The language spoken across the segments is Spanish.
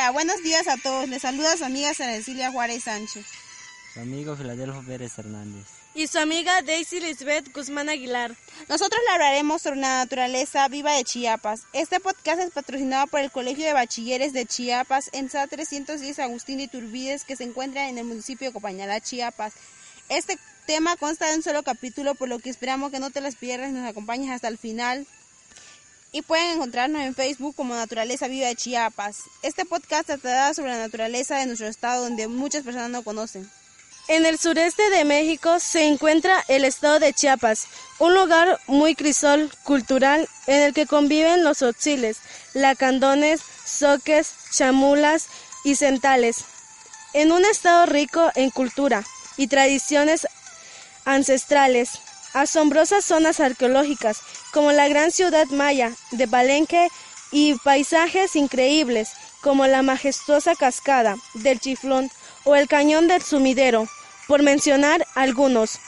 Hola, buenos días a todos. Les saluda su amiga Cecilia Juárez Sánchez. Su amigo Filadelfo Pérez Hernández. Y su amiga Daisy Lisbeth Guzmán Aguilar. Nosotros le hablaremos sobre la naturaleza viva de Chiapas. Este podcast es patrocinado por el Colegio de Bachilleres de Chiapas en SA 310 Agustín de Turbides que se encuentra en el municipio de Copañalá, Chiapas. Este tema consta de un solo capítulo, por lo que esperamos que no te las pierdas y nos acompañes hasta el final y pueden encontrarnos en Facebook como Naturaleza Viva de Chiapas. Este podcast tratará sobre la naturaleza de nuestro estado donde muchas personas no conocen. En el sureste de México se encuentra el estado de Chiapas, un lugar muy crisol cultural en el que conviven los otziles, lacandones, soques, chamulas y centales, en un estado rico en cultura y tradiciones ancestrales, asombrosas zonas arqueológicas como la gran ciudad maya de Palenque y paisajes increíbles como la majestuosa cascada del Chiflón o el cañón del Sumidero, por mencionar algunos.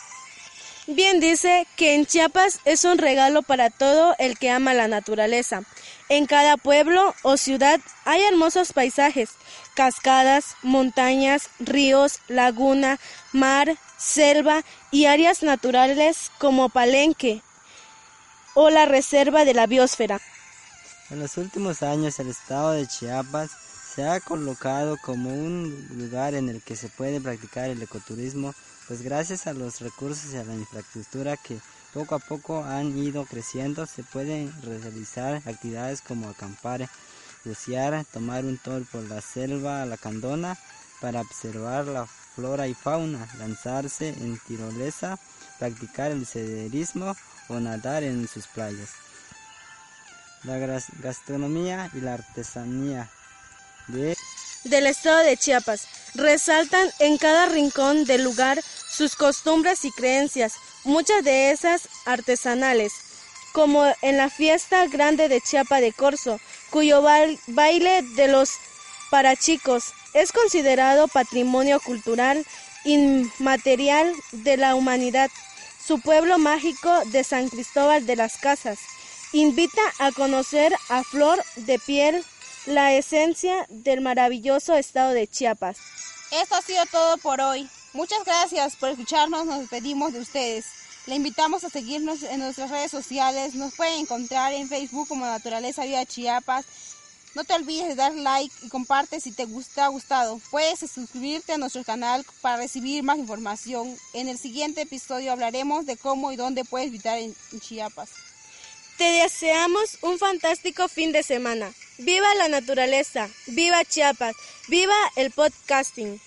Bien dice que en Chiapas es un regalo para todo el que ama la naturaleza. En cada pueblo o ciudad hay hermosos paisajes, cascadas, montañas, ríos, laguna, mar, selva y áreas naturales como Palenque, o la Reserva de la Biosfera. En los últimos años el estado de Chiapas se ha colocado como un lugar en el que se puede practicar el ecoturismo, pues gracias a los recursos y a la infraestructura que poco a poco han ido creciendo, se pueden realizar actividades como acampar, bucear, tomar un tour por la selva lacandona para observar la flora y fauna, lanzarse en tirolesa, practicar el senderismo o en sus playas. La gastronomía y la artesanía de del estado de Chiapas resaltan en cada rincón del lugar sus costumbres y creencias, muchas de esas artesanales, como en la fiesta grande de Chiapa de Corzo, cuyo baile de los parachicos es considerado patrimonio cultural inmaterial de la humanidad su pueblo mágico de San Cristóbal de las Casas. Invita a conocer a flor de piel la esencia del maravilloso estado de Chiapas. Esto ha sido todo por hoy. Muchas gracias por escucharnos, nos despedimos de ustedes. Le invitamos a seguirnos en nuestras redes sociales. Nos pueden encontrar en Facebook como Naturaleza Viva Chiapas no te olvides de dar like y comparte si te gusta, ha gustado. Puedes suscribirte a nuestro canal para recibir más información. En el siguiente episodio hablaremos de cómo y dónde puedes visitar en Chiapas. Te deseamos un fantástico fin de semana. Viva la naturaleza, viva Chiapas, viva el podcasting.